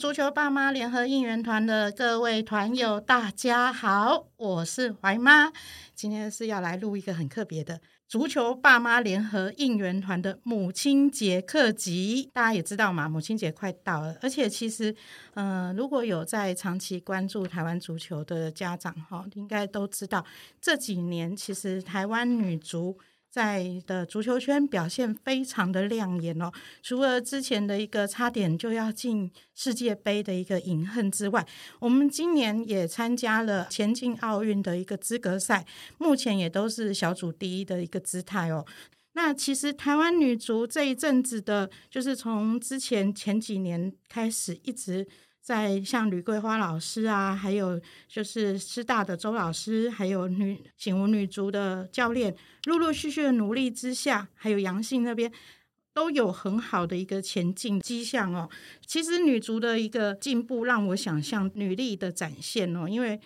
足球爸妈联合应援团的各位团友，大家好，我是怀妈。今天是要来录一个很特别的足球爸妈联合应援团的母亲节特辑。大家也知道嘛，母亲节快到了，而且其实，嗯，如果有在长期关注台湾足球的家长哈，应该都知道这几年其实台湾女足。在的足球圈表现非常的亮眼哦，除了之前的一个差点就要进世界杯的一个隐恨之外，我们今年也参加了前进奥运的一个资格赛，目前也都是小组第一的一个姿态哦。那其实台湾女足这一阵子的，就是从之前前几年开始一直。在像吕桂花老师啊，还有就是师大的周老师，还有女醒悟女足的教练，陆陆续续的努力之下，还有杨信那边都有很好的一个前进迹象哦。其实女足的一个进步，让我想象女力的展现哦。因为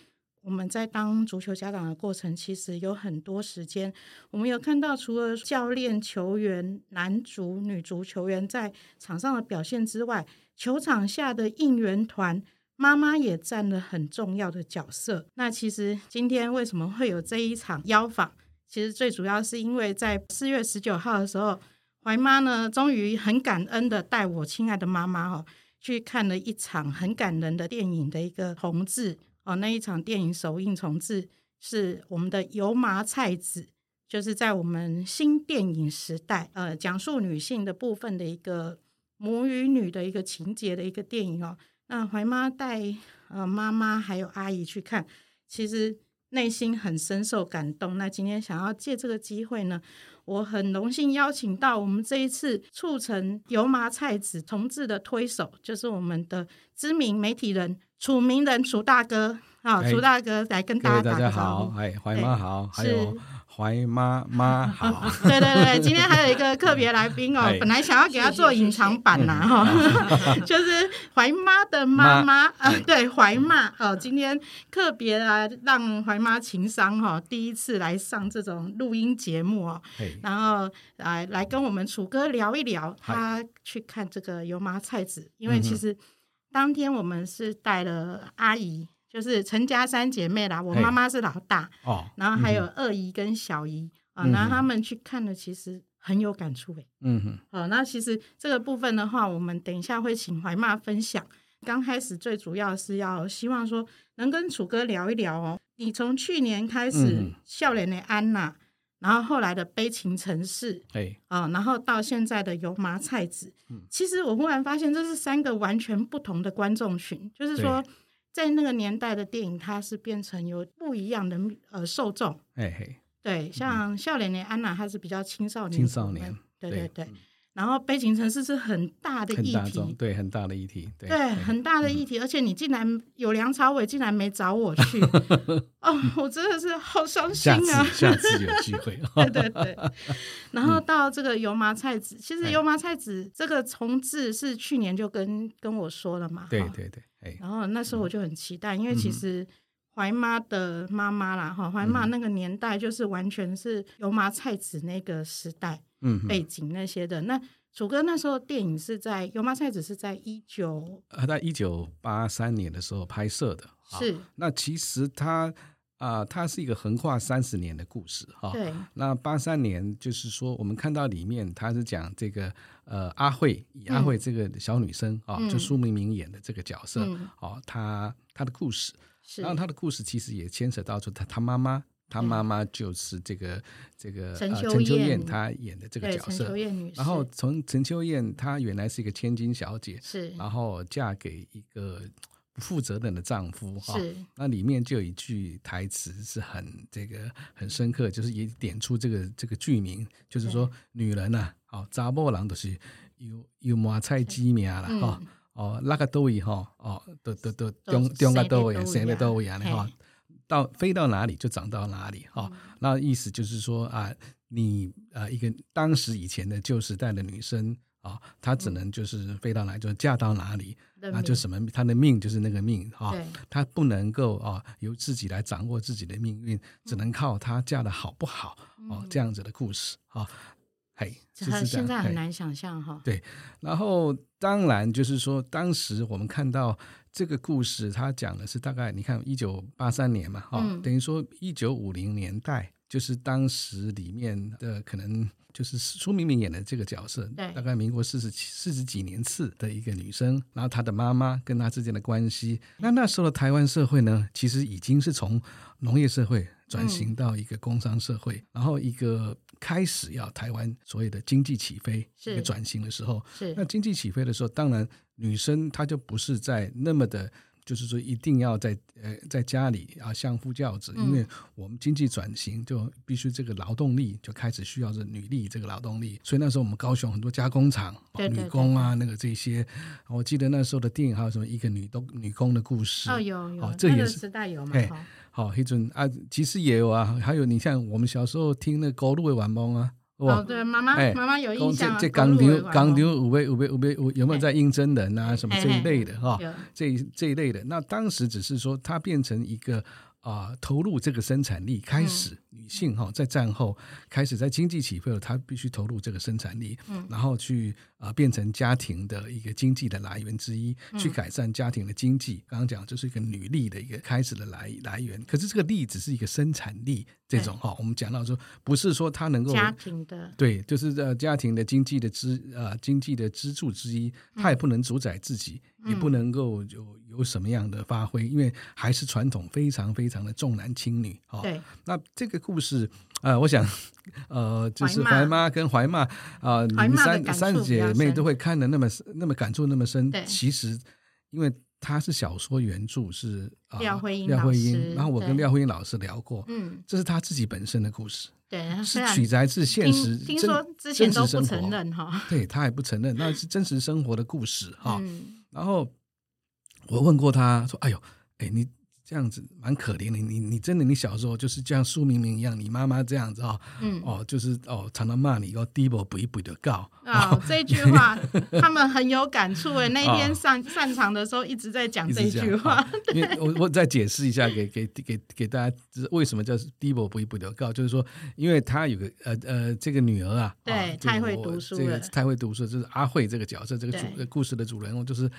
我们在当足球家长的过程，其实有很多时间，我们有看到除了教练、球员、男足、女足球员在场上的表现之外。球场下的应援团妈妈也占了很重要的角色。那其实今天为什么会有这一场邀访？其实最主要是因为在四月十九号的时候，怀妈呢终于很感恩的带我亲爱的妈妈哦去看了一场很感人的电影的一个重置哦。那一场电影首映重置是我们的油麻菜籽，就是在我们新电影时代呃讲述女性的部分的一个。母与女的一个情节的一个电影哦，那怀妈带呃妈妈还有阿姨去看，其实内心很深受感动。那今天想要借这个机会呢，我很荣幸邀请到我们这一次促成油麻菜籽同志的推手，就是我们的知名媒体人楚明人楚大哥啊，楚大哥来跟大家打个招呼。哎，怀妈好，还有。怀妈妈好，对对对，今天还有一个特别来宾哦，本来想要给他做隐藏版呐哈，就是怀妈的妈妈啊，对怀妈哦，今天特别来让怀妈情商哈，第一次来上这种录音节目哦，然后来来跟我们楚哥聊一聊，他去看这个油麻菜籽，因为其实当天我们是带了阿姨。就是陈家三姐妹啦，我妈妈是老大，哦，然后还有二姨跟小姨啊，然后他们去看了，其实很有感触诶。嗯哼，好，那其实这个部分的话，我们等一下会请怀妈分享。刚开始最主要是要希望说能跟楚哥聊一聊哦，你从去年开始笑脸的安娜，然后后来的悲情城市，对，啊，然后到现在的油麻菜籽，嗯，其实我忽然发现这是三个完全不同的观众群，就是说。在那个年代的电影，它是变成有不一样的呃受众。对，像笑脸的安娜，她是比较青少年。青少年，对对对。然后悲情城市是很大的议题，对，很大的议题，对，很大的议题。而且你竟然有梁朝伟，竟然没找我去，哦，我真的是好伤心啊！下次有机会，对对对。然后到这个油麻菜籽，其实油麻菜籽这个重置是去年就跟跟我说了嘛，对对对。然后那时候我就很期待，因为其实怀妈的妈妈啦，哈，怀妈那个年代就是完全是油麻菜籽那个时代，嗯，背景那些的。那楚哥那时候电影是在油麻菜籽是在一九呃，在一九八三年的时候拍摄的，是。那其实他。啊，它是一个横跨三十年的故事哈。对。那八三年就是说，我们看到里面，他是讲这个呃阿慧，阿慧这个小女生啊，就苏明明演的这个角色，哦，她她的故事。是。然后她的故事其实也牵扯到说，她她妈妈，她妈妈就是这个这个陈陈秋燕她演的这个角色。陈秋燕女然后从陈秋燕她原来是一个千金小姐，是。然后嫁给一个。不负责任的丈夫哈。那里面就有一句台词是很这个很深刻，就是也点出这个这个剧名，就是说女人呐，哦，查某人都是有有麻菜鸡名了哈。哦，那个都位哈，哦，都都都中中个都位，生个都位啊，哈，到飞到哪里就长到哪里哈。那意思就是说啊，你啊一个当时以前的旧时代的女生啊，她只能就是飞到哪就嫁到哪里，那就什么她的命就是那个命哈，她不能够啊由自己来掌握自己的命运，只能靠她嫁的好不好哦这样子的故事啊。嘿，就是现在很难想象哈。对，然后当然就是说，当时我们看到这个故事，他讲的是大概你看一九八三年嘛，哈，等于说一九五零年代，就是当时里面的可能就是苏明明演的这个角色，大概民国四十四十几年次的一个女生，然后她的妈妈跟她之间的关系，那那时候的台湾社会呢，其实已经是从农业社会。转型到一个工商社会，然后一个开始要台湾所谓的经济起飞一个转型的时候，是。那经济起飞的时候，当然女生她就不是在那么的，就是说一定要在呃在家里啊相夫教子，因为我们经济转型就必须这个劳动力就开始需要是女力这个劳动力，所以那时候我们高雄很多加工厂女工啊那个这些，我记得那时候的电影还有什么一个女工女工的故事。哦有有，这也是时代有嘛。好，黑准啊，其实也有啊，还有你像我们小时候听那高露的晚梦啊，哦，对，妈妈妈妈有印象。这港牛港牛五位五位五位有有没有在应征人啊？什么这一类的哈？这这一类的，那当时只是说它变成一个。啊，投入这个生产力开始，女性哈在战后开始在经济起飞了，她必须投入这个生产力，嗯，然后去啊变成家庭的一个经济的来源之一，去改善家庭的经济。刚刚讲就是一个女力的一个开始的来来源，可是这个力只是一个生产力这种哈，我们讲到说不是说它能够家庭的对，就是呃家庭的经济的支呃经济的支柱之一，它也不能主宰自己。也不能够有有什么样的发挥，因为还是传统非常非常的重男轻女哈。对，那这个故事呃，我想 呃，就是怀妈跟怀妈啊，你们三三姐妹都会看的那么那么感触那么深。其实因为他是小说原著是廖慧英廖慧英，然后我跟廖慧英老师聊过，嗯，这是他自己本身的故事，对，是取材自现实，听说之前都不承认哈，对他还不承认，那是真实生活的故事哈。然后我问过他说：“哎呦，哎你。”这样子蛮可怜的，你你真的你小时候就是像苏明明一样，你妈妈这样子哦，嗯，哦，就是哦，常常骂你，要低不不一补的告。啊，这句话 他们很有感触诶。那天上散场的时候一直在讲这句话。因为我我再解释一下，给给给给大家，为什么叫低不不一补的告？就是说，因为他有个呃呃这个女儿啊，对，太会读书了，太会读书，就是阿慧这个角色，这个主故事的主人公就是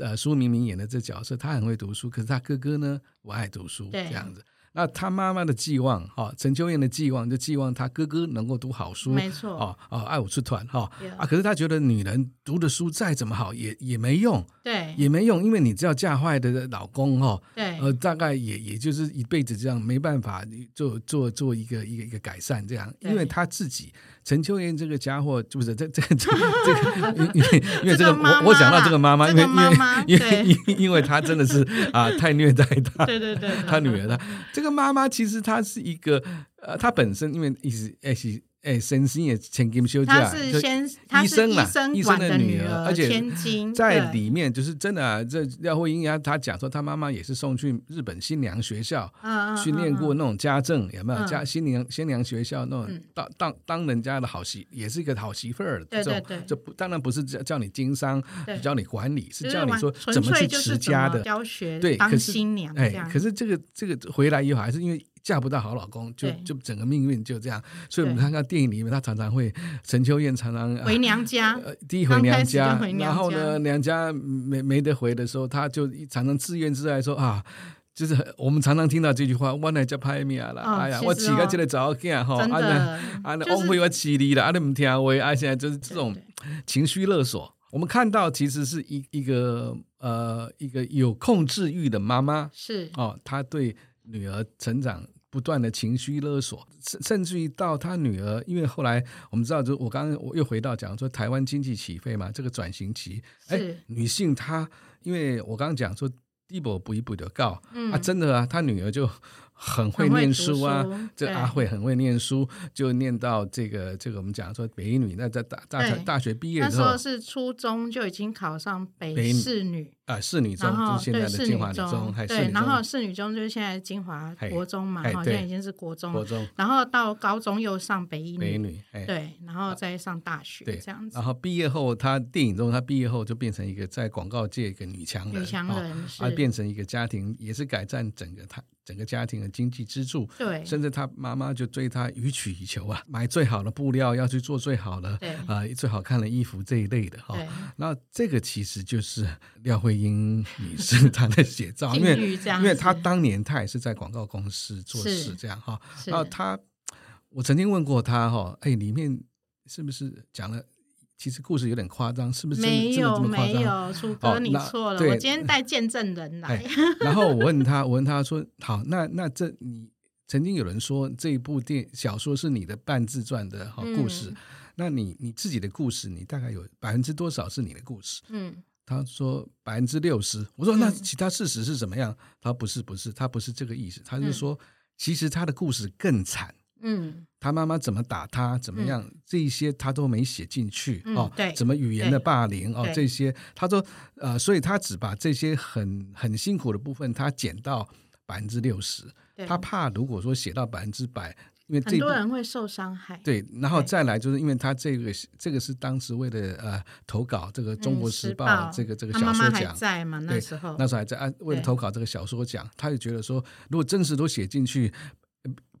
呃苏明明演的这角色，他很会读书，可是他哥哥呢？我爱读书，这样子。那他妈妈的寄望，哈，陈秋燕的寄望就寄望他哥哥能够读好书，没错，哦哦，爱我出团，哈。啊。可是他觉得女人读的书再怎么好，也也没用，对，也没用，因为你只要嫁坏的老公，哈，对，呃，大概也也就是一辈子这样，没办法做做做一个一个一个改善，这样，因为他自己。陈秋燕这个家伙，就不是这这这这个？因为 因为这个，我我讲到这个妈妈，因为因为因为因因为她真的是啊，太虐待她，对对对，她女儿的这个妈妈其实她是一个呃，她本身因为一直哎是。哎，神仙也请给休假，他是先，他是医生医生的女儿，而且千金在里面就是真的啊。这廖慧英啊，她讲说，她妈妈也是送去日本新娘学校训练过那种家政，有没有家新娘新娘学校那种当当当人家的好媳，也是一个好媳妇儿。对对对，这不当然不是叫叫你经商，叫你管理，是叫你说怎么去持家的教学。对，当新娘哎，可是这个这个回来以后还是因为。嫁不到好老公，就就整个命运就这样。所以我们看看电影里面，她常常会陈秋燕常常回娘家，呃第一回娘家，然后呢，娘家没没得回的时候，她就常常自怨自艾说啊，就是我们常常听到这句话，我来叫拍面了，哎呀，我起个这个早见哈，啊那啊那翁辉我起你了，啊你唔听话，啊现在就是这种情绪勒索。我们看到其实是一一个呃一个有控制欲的妈妈。是。哦，她对女儿成长。不断的情绪勒索，甚甚至于到他女儿，因为后来我们知道，就我刚刚我又回到讲说台湾经济起飞嘛，这个转型期，哎，女性她，因为我刚刚讲说。一步步一步的告啊，真的啊，她女儿就。很会念书啊，这阿慧很会念书，就念到这个这个我们讲说北女，那在大大大学毕业的时候是初中就已经考上北市女。啊，市女中就是现在的金华女中，对，然后侍女中就是现在金华国中嘛，好像已经是国中，国中，然后到高中又上北一北女，对，然后再上大学，这样子。然后毕业后，她电影中她毕业后就变成一个在广告界一个女强人，女强人，而变成一个家庭也是改善整个她整个家庭的经济支柱，对，甚至她妈妈就对她予取予求啊，买最好的布料，要去做最好的，啊，最好看的衣服这一类的哈。那这个其实就是廖慧英。是他的写照，因为因为他当年他也是在广告公司做事，这样哈。然后他，我曾经问过他哈，哎，里面是不是讲了？其实故事有点夸张，是不是？没有没有，楚哥你错了，我今天带见证人来。然后我问他，我问他说：“好，那那这你曾经有人说这一部电小说是你的半自传的好故事，那你你自己的故事，你大概有百分之多少是你的故事？”嗯。他说百分之六十，我说那其他事实是怎么样？他说不是不是，他不是这个意思，他是说其实他的故事更惨。嗯，他妈妈怎么打他，怎么样，这一些他都没写进去哦。对，怎么语言的霸凌哦，这些他说呃，所以他只把这些很很辛苦的部分，他减到百分之六十。他怕如果说写到百分之百。因为很多人会受伤害。对，然后再来就是因为他这个这个是当时为了呃投稿这个《中国时报》这个这个小说奖，在嘛那时候那时候还在啊，为了投稿这个小说奖，他就觉得说，如果真实都写进去。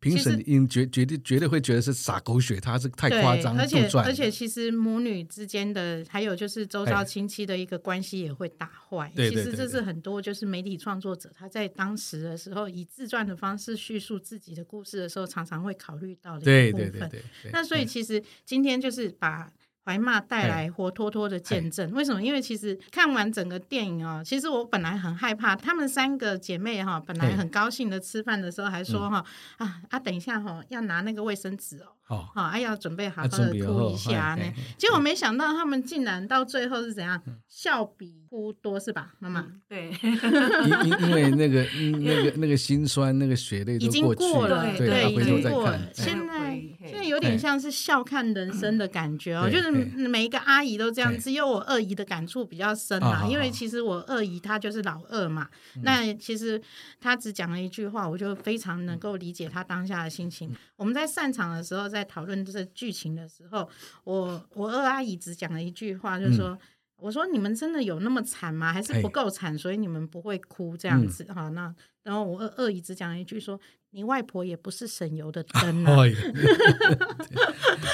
评审应绝绝对绝对会觉得是撒狗血，他是太夸张，而且而且其实母女之间的，还有就是周遭亲戚的一个关系也会打坏。其实这是很多就是媒体创作者他在当时的时候以自传的方式叙述自己的故事的时候，常常会考虑到的一部分。那所以其实今天就是把。怀骂带来活脱脱的见证，为什么？因为其实看完整个电影哦，其实我本来很害怕。她们三个姐妹哈，本来很高兴的吃饭的时候还说哈啊啊，等一下哈要拿那个卫生纸哦。哦，好，哎要准备好好的哭一下呢。结果没想到他们竟然到最后是怎样，笑比哭多是吧，妈妈？对，因因因为那个那个那个心酸，那个血泪已经过了，对，已经过了。现在现在有点像是笑看人生的感觉哦，就是每一个阿姨都这样，只有我二姨的感触比较深啊，因为其实我二姨她就是老二嘛，那其实她只讲了一句话，我就非常能够理解她当下的心情。我们在散场的时候，在讨论这剧情的时候，我我二阿姨只讲了一句话，就是说：“我说你们真的有那么惨吗？还是不够惨，所以你们不会哭这样子？”哈，那然后我二二姨只讲了一句说：“你外婆也不是省油的 灯啊。”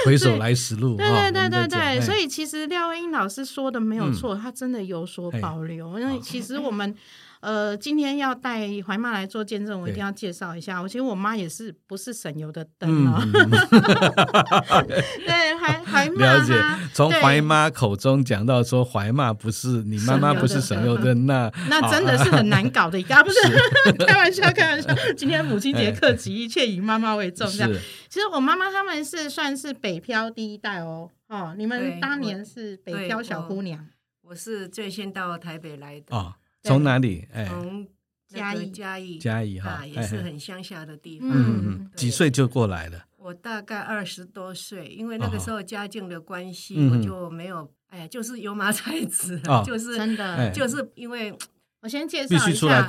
回首来时路。对对对对对，所以其实廖英老师说的没有错，他真的有所保留，因为其实我们。呃，今天要带怀妈来做见证，我一定要介绍一下。我其实我妈也是不是省油的灯哦。对，怀怀妈了解，从怀妈口中讲到说怀妈不是你妈妈不是省油灯，那那真的是很难搞的一个，不是 开玩笑，开玩笑。今天母亲节客气，一切以妈妈为重。这样，其实我妈妈他们是算是北漂第一代哦。哦，你们当年是北漂小姑娘，我是最先到台北来的哦。从哪里？从嘉义，嘉义，嘉义哈，也是很乡下的地方。嗯嗯几岁就过来了？我大概二十多岁，因为那个时候家境的关系，我就没有。哎呀，就是油麻菜籽，就是真的，就是因为。我先介绍一下，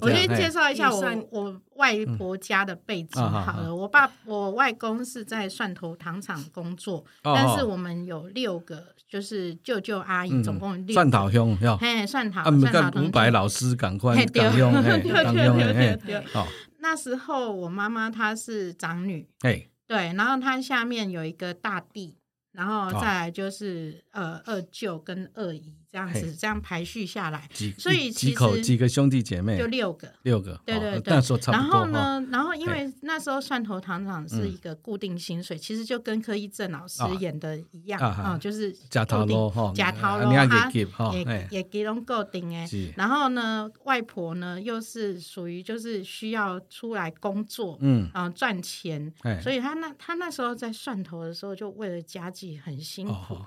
我先介绍一下我我外婆家的背景好了。我爸我外公是在蒜头糖厂工作，但是我们有六个，就是舅舅阿姨，总共六。蒜头兄，嘿，蒜头，蒜头。五百老师赶快赶用，赶用，好。那时候我妈妈她是长女，哎，对，然后她下面有一个大弟。然后再来就是呃二舅跟二姨这样子这样排序下来，所以几口几个兄弟姐妹就六个六个，对对对。那时候差不多。然后呢，然后因为那时候蒜头糖厂是一个固定薪水，其实就跟柯一正老师演的一样啊，就是假头路假头路他也也给拢固定哎。然后呢，外婆呢又是属于就是需要出来工作，嗯啊赚钱，所以他那他那时候在蒜头的时候就为了家计。很辛苦，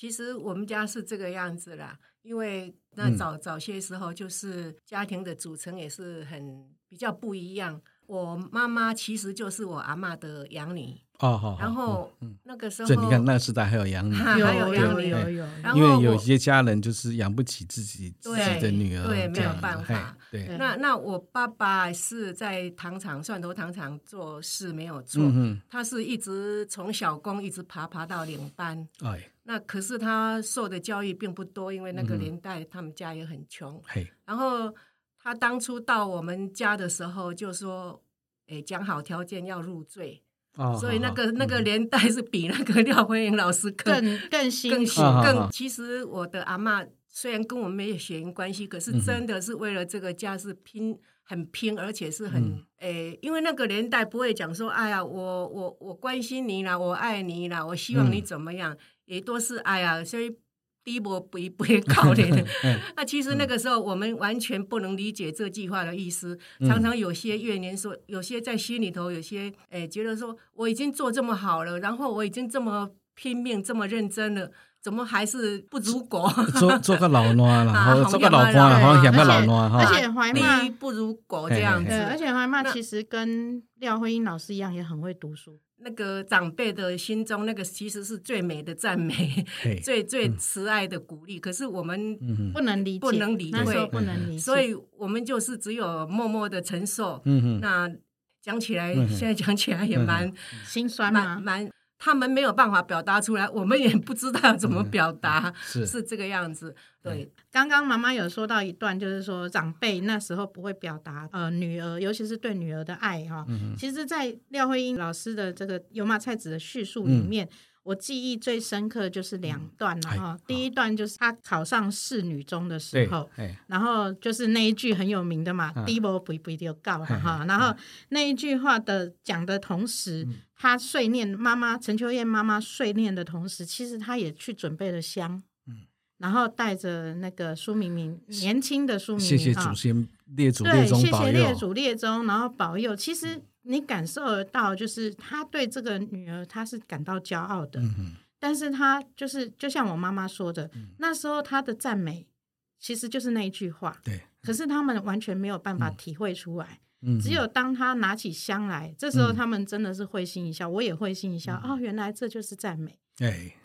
其实我们家是这个样子啦，因为那早早些时候就是家庭的组成也是很比较不一样。我妈妈其实就是我阿妈的养女。哦，好，然后那个时候，这你看那个时代还有养女，还有养女，有有。因为有些家人就是养不起自己自己的女儿，对，没有办法。对，那那我爸爸是在糖厂蒜头糖厂做事没有错，他是一直从小工一直爬爬到领班。哎，那可是他受的教育并不多，因为那个年代他们家也很穷。嘿，然后他当初到我们家的时候就说：“哎，讲好条件要入赘。”所以那个那个年代是比那个廖慧英老师更更更更。其实我的阿妈虽然跟我没有血缘关系，可是真的是为了这个家是拼很拼，而且是很诶，因为那个年代不会讲说，哎呀，我我我关心你啦，我爱你啦，我希望你怎么样，也都是哎呀，所以。低波不不会考虑的，那其实那个时候我们完全不能理解这句话的意思。常常有些怨言说，有些在心里头，有些诶觉得说，我已经做这么好了，然后我已经这么拼命、这么认真了，怎么还是不如果？做做个老卵了，做个老官了，好像演个老卵哈。而且怀骂不如果这样子，而且怀骂其实跟廖慧英老师一样，也很会读书。那个长辈的心中，那个其实是最美的赞美，最最慈爱的鼓励。可是我们不能理解，不能理会，不能理解，所以我们就是只有默默的承受。嗯那讲起来，现在讲起来也蛮心酸，嘛蛮。他们没有办法表达出来，我们也不知道怎么表达，是是这个样子。对，刚刚妈妈有说到一段，就是说长辈那时候不会表达呃女儿，尤其是对女儿的爱哈。其实，在廖慧英老师的这个油麻菜籽的叙述里面。我记忆最深刻就是两段了哈，第一段就是他考上侍女中的时候，然后就是那一句很有名的嘛，低波不不一定有告哈，然后那一句话的讲的同时，他碎念妈妈陈秋燕妈妈碎念的同时，其实他也去准备了香，然后带着那个苏明明年轻的苏明明，谢谢祖先列祖列宗保佑，谢谢列祖列宗，然后保佑，其实。你感受得到，就是他对这个女儿，他是感到骄傲的。嗯但是他就是就像我妈妈说的，那时候他的赞美其实就是那一句话。对。可是他们完全没有办法体会出来。嗯。只有当他拿起香来，这时候他们真的是会心一笑，我也会心一笑。哦，原来这就是赞美。对。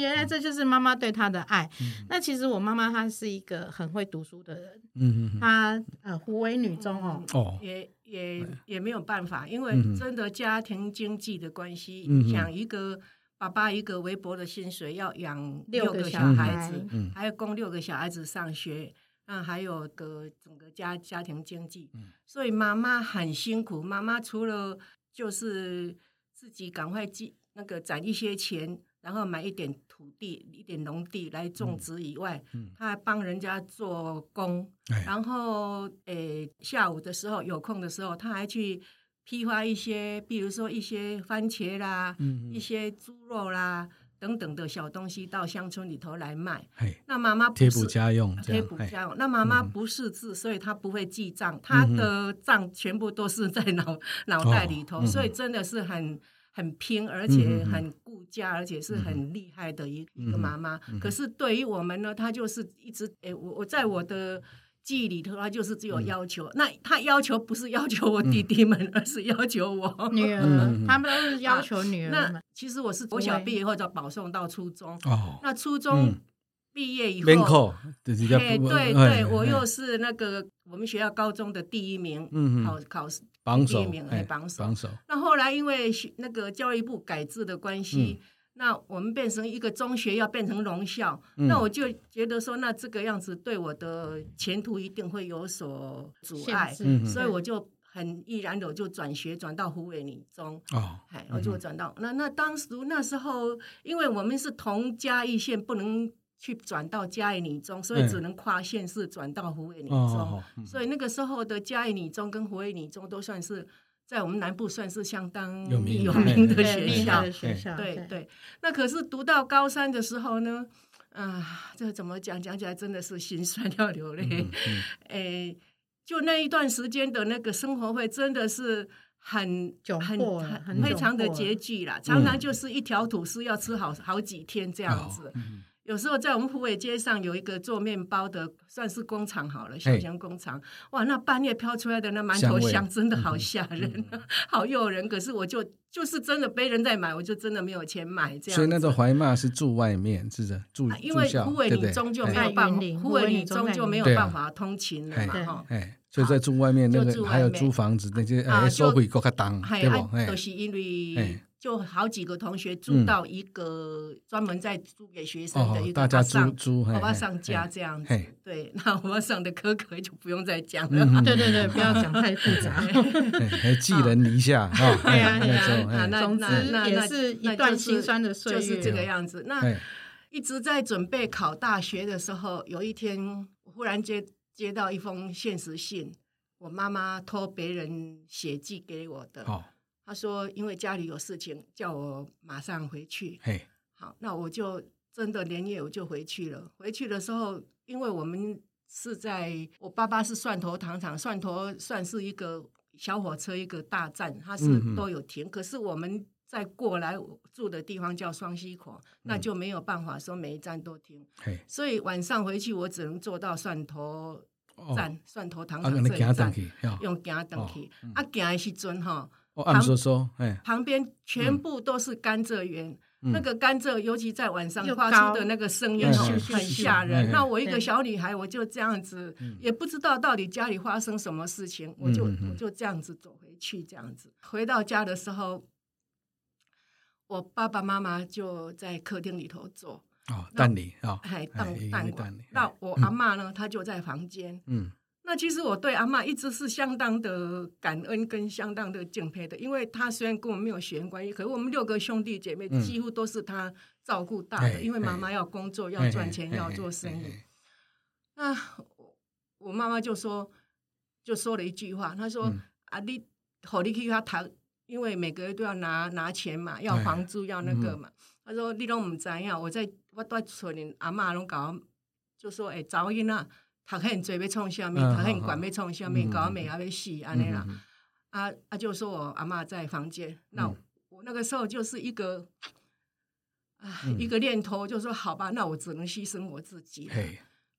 原来这就是妈妈对他的爱。那其实我妈妈她是一个很会读书的人。嗯嗯。她呃，胡为女中哦。哦。也。也也没有办法，因为真的家庭经济的关系，养一个爸爸一个微薄的薪水，要养六个小孩子，还要供六个小孩子上学，那还有个整个家家庭经济，所以妈妈很辛苦。妈妈除了就是自己赶快积那个攒一些钱。然后买一点土地、一点农地来种植以外，她还帮人家做工。然后，诶，下午的时候有空的时候，她还去批发一些，比如说一些番茄啦、一些猪肉啦等等的小东西到乡村里头来卖。那妈妈贴补家用，贴补家用。那妈妈不识字，所以她不会记账，她的账全部都是在脑 脑袋里头，所以真的是很。很拼，而且很顾家，而且是很厉害的一一个妈妈。可是对于我们呢，她就是一直诶，我我在我的记忆里头，他就是只有要求。那他要求不是要求我弟弟们，而是要求我女儿。他们都是要求女儿。那其实我是国小毕业后就保送到初中。哦。那初中毕业以后，对对对，我又是那个我们学校高中的第一名。嗯考考试。榜首，哎，榜首。那后来因为那个教育部改制的关系，那我们变成一个中学要变成荣校，那我就觉得说，那这个样子对我的前途一定会有所阻碍，所以我就很毅然的就转学转到湖北女中。哦，哎，我就转到那那当时那时候，因为我们是同嘉义县，不能。去转到嘉义女中，所以只能跨县市转到湖北女中。所以那个时候的嘉义女中跟湖北女中都算是在我们南部算是相当有名的学校。学校对对。那可是读到高三的时候呢，啊，这怎么讲？讲起来真的是心酸要流泪。哎，就那一段时间的那个生活会真的是很很很非常的拮据啦，常常就是一条吐司要吃好好几天这样子。有时候在我们湖尾街上有一个做面包的，算是工厂好了，小型工厂。哇，那半夜飘出来的那馒头香，真的好吓人，好诱人。可是我就就是真的被人在买，我就真的没有钱买这样。所以那个怀骂是住外面，是的，住因为湖尾你终究没有办法，湖尾你终究没有办法通勤了嘛，哈。所以在住外面那个还有租房子那些，哎，收回够卡当，对不？都是因为。就好几个同学租到一个专门在租给学生的一个上，好吧上家这样子。对，那我上的科可就不用再讲了。对对对，不要讲太复杂。还寄人篱下啊！对啊，那那那也是一段心酸的岁月，就是这个样子。那一直在准备考大学的时候，有一天忽然接接到一封现实信，我妈妈托别人写寄给我的。他说：“因为家里有事情，叫我马上回去。”嘿，好，那我就真的连夜我就回去了。回去的时候，因为我们是在我爸爸是蒜头糖厂，蒜头算是一个小火车一个大站，它是都有停。可是我们在过来住的地方叫双溪口，那就没有办法说每一站都停。所以晚上回去我只能坐到蒜头站、蒜头糖厂这一站，用行登去。啊，行的时阵哈。哦，按说说，哎，旁边全部都是甘蔗园，那个甘蔗，尤其在晚上发出的那个声音，很吓人。那我一个小女孩，我就这样子，也不知道到底家里发生什么事情，我就我就这样子走回去，这样子回到家的时候，我爸爸妈妈就在客厅里头坐，哦，蛋里啊，还蛋蛋馆。那我阿妈呢，她就在房间，嗯。那其实我对阿妈一直是相当的感恩跟相当的敬佩的，因为她虽然跟我们没有血缘关系，可是我们六个兄弟姐妹几乎都是她照顾大的，因为妈妈要工作要赚钱要做生意。那我妈妈就说，就说了一句话，她说：“啊，你好，你去他谈，因为每个月都要拿拿钱嘛，要房租要那个嘛。”她说：“你拢唔知影，我在我在村里阿妈拢搞，就说哎，早因啊。”他很嘴要创下面，他很管要创下面，搞美啊要死安尼啦。啊啊，就说我阿妈在房间，那我那个时候就是一个啊一个念头，就说好吧，那我只能牺牲我自己。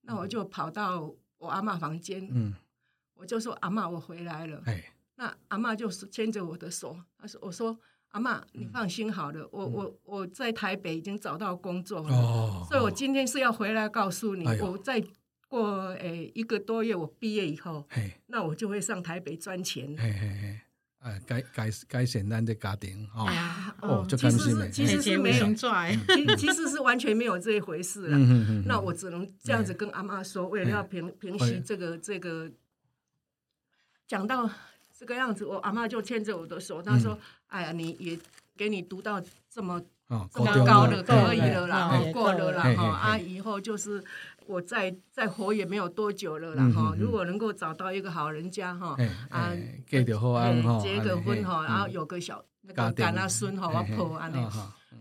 那我就跑到我阿妈房间，嗯，我就说阿妈，我回来了。那阿妈就是牵着我的手，他说：“我说阿妈，你放心好了，我我我在台北已经找到工作了，所以我今天是要回来告诉你，我在。”过诶一个多月，我毕业以后，那我就会上台北赚钱。嘿嘿嘿，哎，该该该简单的家庭哦，哦，其实是其实是没有，其其实是完全没有这一回事了。那我只能这样子跟阿妈说，为了要平平息这个这个，讲到这个样子，我阿妈就牵着我的手，她说：“哎呀，你也给你读到这么这么高的可以了啦，过了啦哈，啊，以后就是。”我再再活也没有多久了啦哈！如果能够找到一个好人家哈，啊，结个婚哈，结个婚哈，然后有个小那个干阿孙哈，我婆安尼，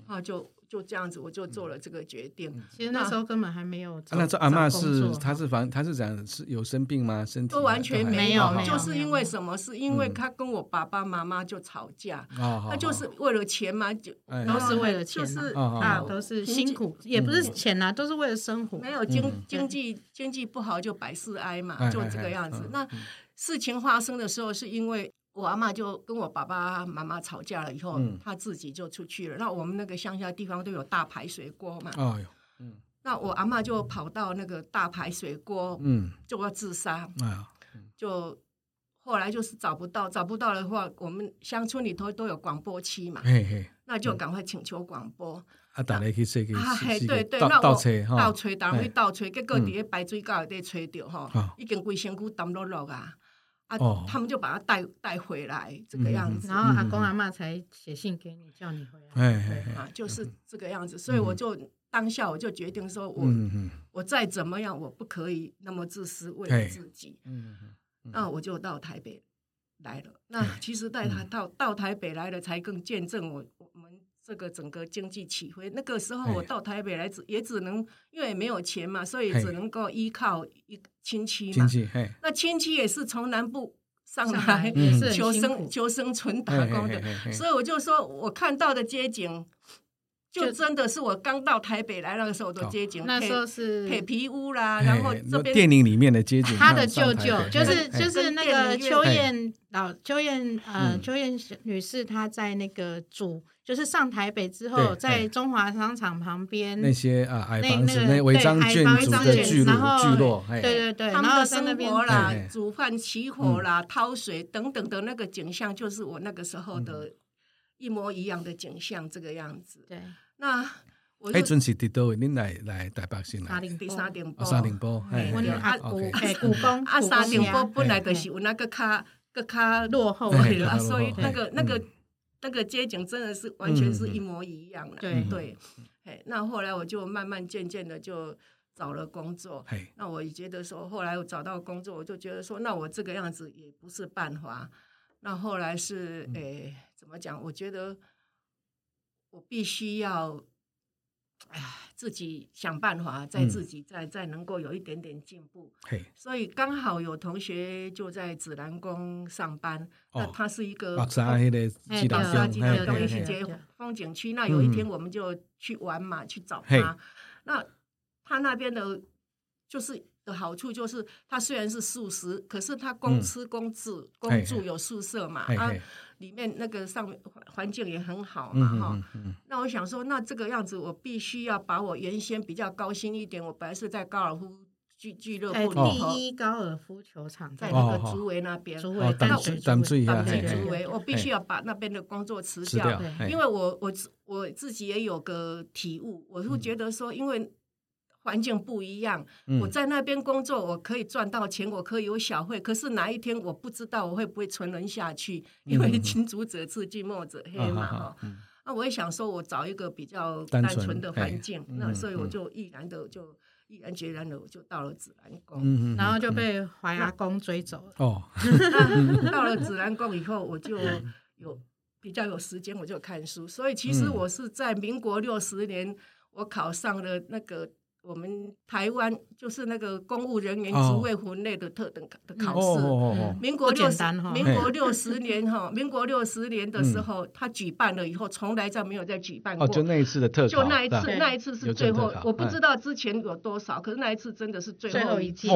啊就。就这样子，我就做了这个决定。其实那时候根本还没有。那这阿妈是，她是反，她是讲是有生病吗？身体都完全没有，就是因为什么？是因为她跟我爸爸妈妈就吵架，她就是为了钱嘛，就都是为了钱，就是啊，都是辛苦，也不是钱呐，都是为了生活。没有经经济经济不好就百事哀嘛，就这个样子。那事情发生的时候是因为。我阿妈就跟我爸爸妈妈吵架了以后，他自己就出去了。那我们那个乡下地方都有大排水锅嘛，哎呦，嗯，那我阿妈就跑到那个大排水锅，嗯，就要自杀，哎就后来就是找不到，找不到的话，我们乡村里头都有广播器嘛，嘿嘿，那就赶快请求广播，啊，打来去说个，啊，嘿，对对，那我倒吹，当然去倒吹，结果伫咧排水沟底吹着吼，已经规身躯澹落落啊。啊，他们就把他带带回来这个样子，然后阿公阿妈才写信给你，叫你回来。啊，就是这个样子，所以我就当下我就决定说，我我再怎么样，我不可以那么自私，为了自己。嗯那我就到台北来了。那其实带他到到台北来了，才更见证我我们。这个整个经济起飞，那个时候我到台北来，只也只能因为没有钱嘛，所以只能够依靠一亲戚嘛。亲戚，那亲戚也是从南部上来求生求生存打工的，所以我就说我看到的街景。就真的是我刚到台北来那个时候的街景，那时候是铁皮屋啦，然后这边电影里面的街景。他的舅舅就是就是那个邱燕老邱燕呃邱燕女士，她在那个主就是上台北之后，在中华商场旁边那些啊矮房子那违章建筑的聚落聚落，对对对，他们的生活啦、煮饭起火啦、掏水等等的那个景象，就是我那个时候的一模一样的景象，这个样子。对。那我迄阵是伫倒位，恁来来台北先来。第三点波，三点波，哎，阿古哎古宫，啊，三点波本来就是有那个卡个卡落后了，所以那个那个那个街景真的是完全是一模一样的。对对，哎，那后来我就慢慢渐渐的就找了工作。那我也觉得说，后来我找到工作，我就觉得说，那我这个样子也不是办法。那后来是诶，怎么讲？我觉得。我必须要，哎，自己想办法，再自己再再能够有一点点进步。所以刚好有同学就在紫兰宫上班，那他是一个白沙那个吉达吉的东西街风景区。那有一天我们就去玩嘛，去找他。那他那边的，就是的好处就是，他虽然是素食，可是他公吃公住公住有宿舍嘛啊。里面那个上面环境也很好嘛，哈。那我想说，那这个样子，我必须要把我原先比较高薪一点。我本来是在高尔夫俱俱乐部第一高尔夫球场在那个竹围那边，竹围淡水淡水竹围，我必须要把那边的工作辞掉，因为我我我自己也有个体悟，我会觉得说，因为。环境不一样，我在那边工作，我可以赚到钱，我可以有小费。可是哪一天我不知道我会不会存人下去，因为近朱者赤，近墨者黑嘛。哈，那我也想说，我找一个比较单纯的环境，那所以我就毅然的就毅然决然的我就到了紫兰宫，然后就被怀阿公追走了。哦，到了紫兰宫以后，我就有比较有时间，我就看书。所以其实我是在民国六十年，我考上了那个。我们台湾就是那个公务人员职位分类的特等的考试，民国六十民国六十年哈，民国六十年的时候，他举办了以后，从来再没有再举办过。就那一次的特考，就那一次，那一次是最后，我不知道之前有多少，可是那一次真的是最后一次。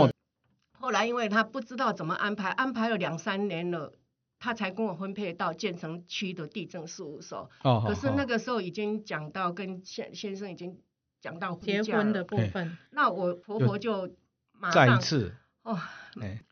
后来因为他不知道怎么安排，安排了两三年了，他才跟我分配到建成区的地震事务所。哦，可是那个时候已经讲到跟先先生已经。讲到结婚的部分，那我婆婆就再一次哦，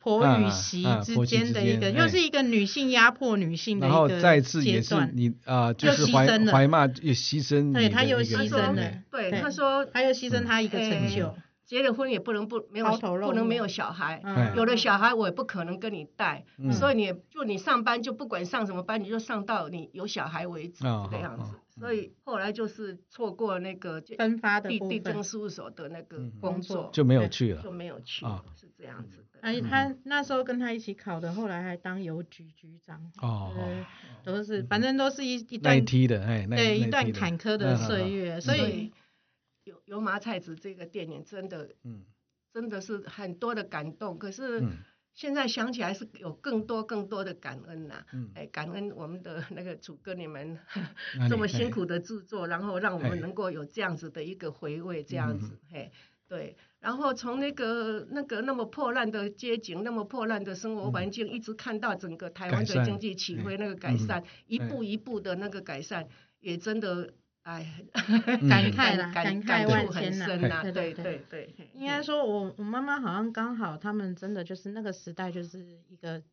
婆与媳之间的一个，又是一个女性压迫女性的一个再次也是你啊，就是怀怀骂又牺牲，对，她又牺牲了，对，她说她又牺牲她一个成就。结了婚也不能不没有不能没有小孩，有了小孩我也不可能跟你带，所以你就你上班就不管上什么班，你就上到你有小孩为止这个样子。所以后来就是错过那个分发的地地政事务所的那个工作，就没有去了，就没有去，是这样子的。而且他那时候跟他一起考的，后来还当邮局局长，哦，都是反正都是一一段的，哎，对一段坎坷的岁月，所以。油油麻菜籽这个电影真的，嗯，真的是很多的感动。可是现在想起来是有更多更多的感恩呐，哎，感恩我们的那个主哥你们这么辛苦的制作，然后让我们能够有这样子的一个回味，这样子，嘿，对。然后从那个那个那么破烂的街景，那么破烂的生活环境，一直看到整个台湾的经济起飞，那个改善，一步一步的那个改善，也真的。哎，感慨啦，感慨万千呐，对对对，应该说，我我妈妈好像刚好，他们真的就是那个时代，就是一个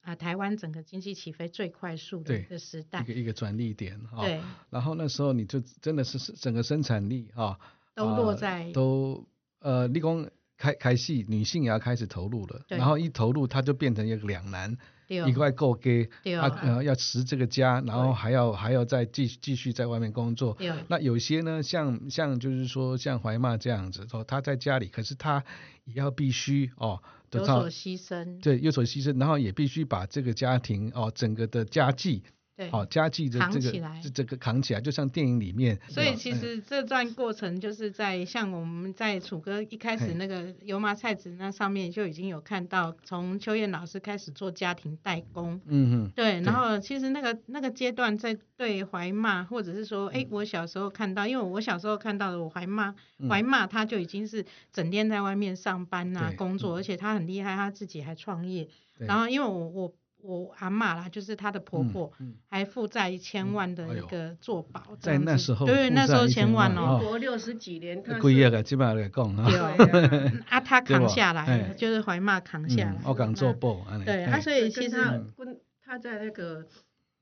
啊，台湾整个经济起飞最快速的一个时代，一个一个转捩点哈。对。然后那时候你就真的是整个生产力啊，都落在都呃，立功开开戏，女性也要开始投入了，然后一投入，它就变成一个两难。一块够给啊，呃，要持这个家，然后还要还要再继继续在外面工作。那有些呢，像像就是说像怀妈这样子，说他在家里，可是他也要必须哦，有所牺牲。对，有所牺牲，然后也必须把这个家庭哦，整个的家计对，好家计的这个这这个扛起来，就像电影里面。所以其实这段过程就是在像我们在楚哥一开始那个油麻菜籽那上面就已经有看到，从秋燕老师开始做家庭代工。嗯嗯。对，然后其实那个那个阶段在对怀骂，或者是说，哎，我小时候看到，因为我小时候看到的我怀骂，怀骂他就已经是整天在外面上班呐工作，而且他很厉害，他自己还创业。然后因为我我。我阿妈啦，就是她的婆婆，还负债一千万的一个做保，在那时候，对，那时候千万哦，活六十几年，贵业个基本上来讲啊，啊，他扛下来，就是怀骂扛下来，我敢做保，对，啊，所以其实跟他在那个，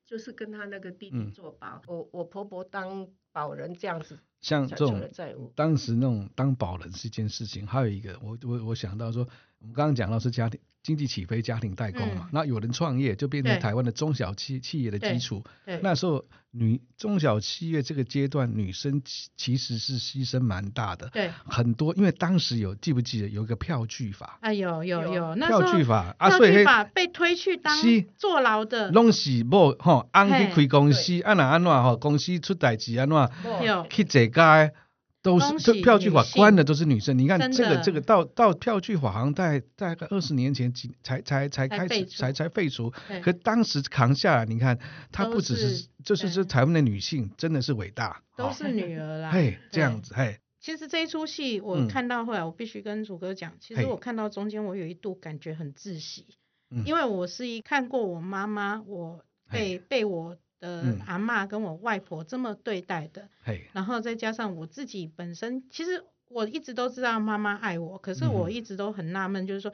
就是跟他那个弟弟做保，我我婆婆当保人这样子，像这种当时那种当保人是一件事情，还有一个，我我我想到说，我们刚刚讲到是家庭。经济起飞，家庭代工嘛，那有人创业就变成台湾的中小企企业的基础。那时候女中小企业这个阶段，女生其其实是牺牲蛮大的。对，很多因为当时有记不记得有一个票据法？啊，有有有，票据法啊，票据法被推去当坐牢的。拢是某吼，安去开公司，安那安怎吼，公司出代志安怎去坐街。都是票据法关的都是女生，你看这个这个到到票据法好像在大概二十年前几才才才开始才才废除，可当时扛下来，你看她不只是就是这台湾的女性真的是伟大，都是女儿啦，嘿这样子嘿。其实这一出戏我看到后来，我必须跟主哥讲，其实我看到中间我有一度感觉很窒息，因为我是一看过我妈妈，我被被我。呃，阿妈跟我外婆这么对待的，然后再加上我自己本身，其实我一直都知道妈妈爱我，可是我一直都很纳闷，就是说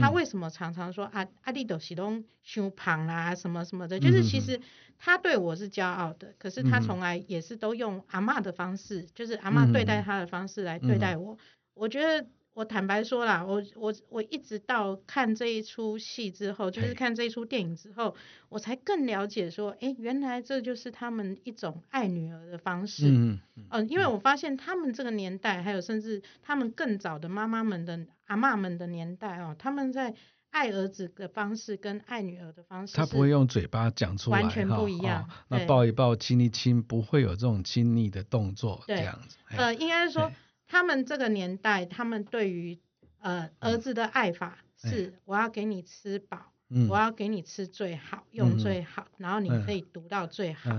他为什么常常说啊阿弟都喜东胸胖啦什么什么的，就是其实他对我是骄傲的，可是他从来也是都用阿妈的方式，就是阿妈对待他的方式来对待我，我觉得。我坦白说啦，我我我一直到看这一出戏之后，就是看这一出电影之后，我才更了解说，哎，原来这就是他们一种爱女儿的方式。嗯嗯嗯。因为我发现他们这个年代，还有甚至他们更早的妈妈们的阿妈们的年代哦，他们在爱儿子的方式跟爱女儿的方式，他不会用嘴巴讲出来，完全不一样。那抱一抱、亲一亲，不会有这种亲昵的动作，这样子。呃，应该是说。他们这个年代，他们对于呃儿子的爱法是：我要给你吃饱，我要给你吃最好，用最好，然后你可以读到最好。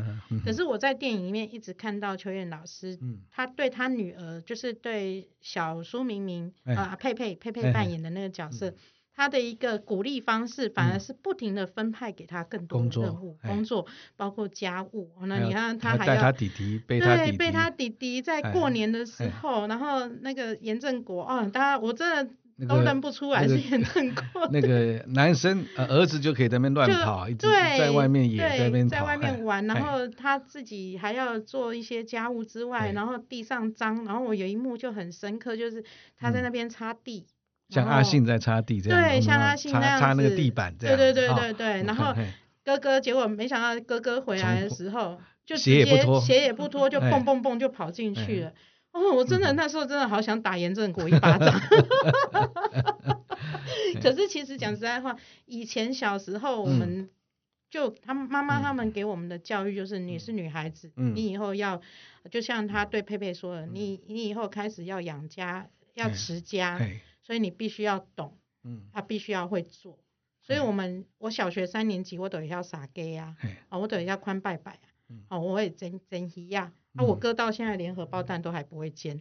可是我在电影里面一直看到邱燕老师，他对他女儿，就是对小苏明明啊佩佩佩佩扮演的那个角色。他的一个鼓励方式，反而是不停的分派给他更多的任务，工作包括家务。那你看他还要带他弟弟，背他弟弟，背他弟弟在过年的时候，然后那个严正国啊，大家我真的都认不出来是严正国。那个男生儿子就可以在那边乱跑，一直在外面也在那边在外面玩，然后他自己还要做一些家务之外，然后地上脏，然后我有一幕就很深刻，就是他在那边擦地。像阿信在擦地这样，对，像阿信那样擦那个地板这样。对对对对对，然后哥哥结果没想到哥哥回来的时候，就鞋也不脱，鞋也不脱就 蹦蹦蹦就跑进去了。哦，我真的那时候真的好想打严正国一巴掌。可是其实讲实在话，以前小时候我们就他妈妈他们给我们的教育就是你是女孩子，你以后要就像他对佩佩说的，你你以后开始要养家要持家。所以你必须要懂，嗯，他必须要会做。所以我们我小学三年级，我等要撒给呀，啊，我等要宽拜拜啊，哦，我也蒸蒸鱼呀。啊，我哥到现在连荷包蛋都还不会煎。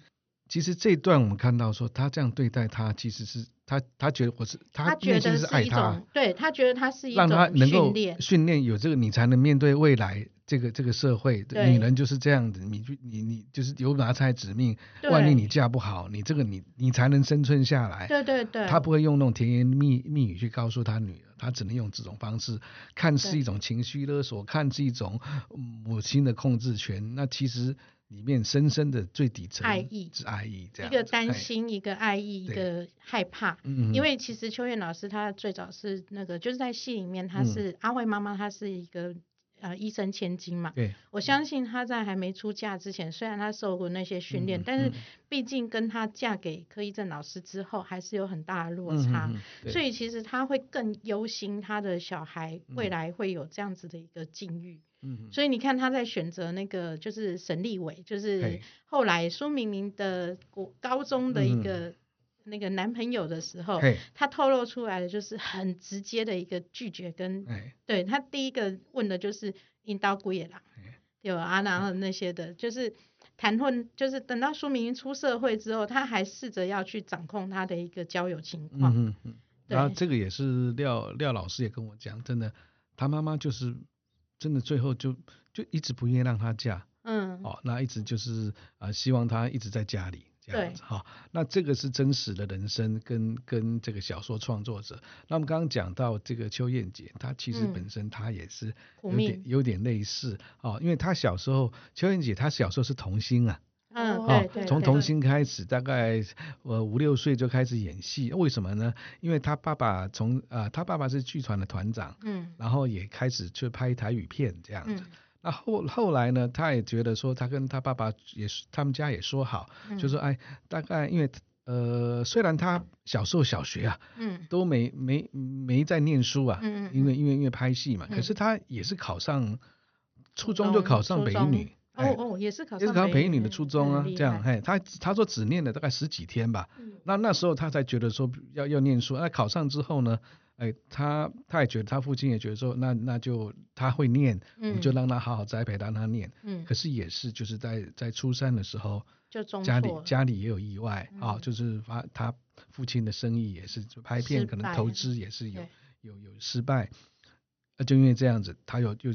其实这一段我们看到说，他这样对待他，其实是他他觉得我是他觉得是爱他，对他觉得他是一种让他能够训练有这个，你才能面对未来。这个这个社会，女人就是这样子，你就你你就是有拿菜指命，万一你嫁不好，你这个你你才能生存下来。对对对。他不会用那种甜言蜜蜜语去告诉他女儿，他只能用这种方式，看是一种情绪勒索，看是一种母亲的控制权。那其实里面深深的最底层爱意是爱意，这样一个担心，一个爱意，一个害怕。嗯因为其实秋燕老师她最早是那个就是在戏里面，她是阿慧妈妈，她是一个。呃，一生千金嘛，对，我相信她在还没出嫁之前，虽然她受过那些训练，但是毕竟跟她嫁给柯一正老师之后，还是有很大的落差，所以其实她会更忧心她的小孩未来会有这样子的一个境遇。嗯，所以你看他在选择那个就是沈立伟，就是后来苏明明的国高中的一个那个男朋友的时候，他透露出来的就是很直接的一个拒绝跟，对他第一个问的就是引导古野狼，有啊，然后那些的，就是谈婚，就是等到苏明明出社会之后，他还试着要去掌控他的一个交友情况。嗯嗯，然后这个也是廖廖老师也跟我讲，真的，他妈妈就是。真的最后就就一直不愿意让他嫁，嗯，哦，那一直就是啊，希望他一直在家里这样子哈。那这个是真实的人生跟跟这个小说创作者。那我们刚刚讲到这个邱燕姐，她其实本身她也是有点有点类似哦，因为她小时候邱燕姐她小时候是童星啊。嗯，哦，从童星开始，大概呃五六岁就开始演戏，为什么呢？因为他爸爸从呃他爸爸是剧团的团长，嗯，然后也开始去拍台语片这样子。那后后来呢，他也觉得说，他跟他爸爸也是，他们家也说好，就说哎，大概因为呃虽然他小时候小学啊，嗯，都没没没在念书啊，嗯因为因为因为拍戏嘛，可是他也是考上初中就考上北一女。哦哦，也是考也是考北女的初中啊，这样，嘿，他他说只念了大概十几天吧，那那时候他才觉得说要要念书，那考上之后呢，哎，他他也觉得他父亲也觉得说，那那就他会念，我们就让他好好栽培，让他念，嗯，可是也是就是在在初三的时候，就家里家里也有意外啊，就是发他父亲的生意也是拍片，可能投资也是有有有失败，那就因为这样子，他有就。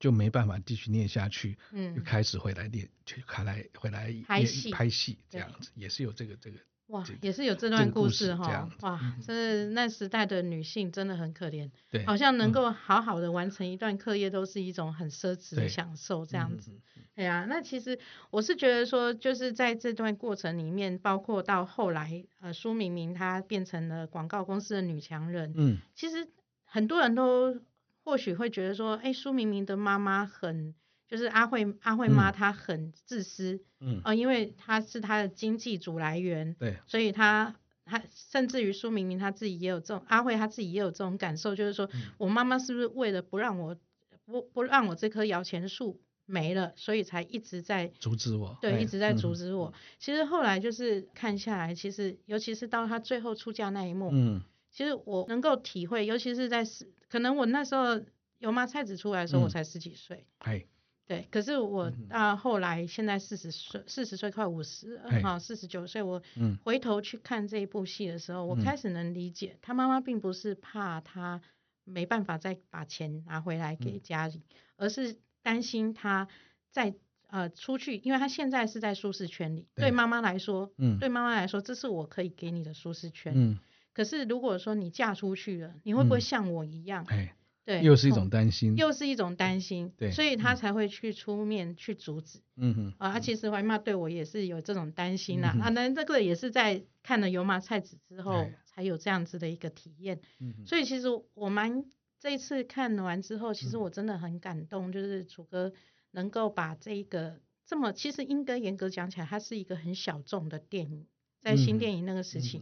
就没办法继续念下去，嗯，又开始回来念，就开来回来拍戏，拍戏这样子，也是有这个这个哇，也是有这段故事哈，哇，这那时代的女性真的很可怜，对，好像能够好好的完成一段课业都是一种很奢侈的享受这样子，对啊，那其实我是觉得说，就是在这段过程里面，包括到后来，呃，苏明明她变成了广告公司的女强人，嗯，其实很多人都。或许会觉得说，哎，苏明明的妈妈很，就是阿慧阿慧妈，她很自私，嗯，呃，因为她是她的经济主来源，对，所以她她甚至于苏明明她自己也有这种阿慧她自己也有这种感受，就是说我妈妈是不是为了不让我不不让我这棵摇钱树没了，所以才一直在阻止我，对，一直在阻止我。其实后来就是看下来，其实尤其是到她最后出嫁那一幕，嗯。其实我能够体会，尤其是在十，可能我那时候油麻菜籽出来的时候，我才十几岁。哎，对，可是我到后来现在四十岁，四十岁快五十，哈，四十九岁，我回头去看这一部戏的时候，我开始能理解，他妈妈并不是怕他没办法再把钱拿回来给家里，而是担心他在呃出去，因为他现在是在舒适圈里，对妈妈来说，嗯，对妈妈来说，这是我可以给你的舒适圈，嗯。可是如果说你嫁出去了，你会不会像我一样？哎，对，又是一种担心，又是一种担心，对，所以他才会去出面去阻止。嗯哼，啊，其实怀妈对我也是有这种担心呐。啊，那这个也是在看了油麻菜籽之后才有这样子的一个体验。嗯所以其实我蛮这一次看完之后，其实我真的很感动，就是楚哥能够把这一个这么，其实应该严格讲起来，它是一个很小众的电影，在新电影那个时期。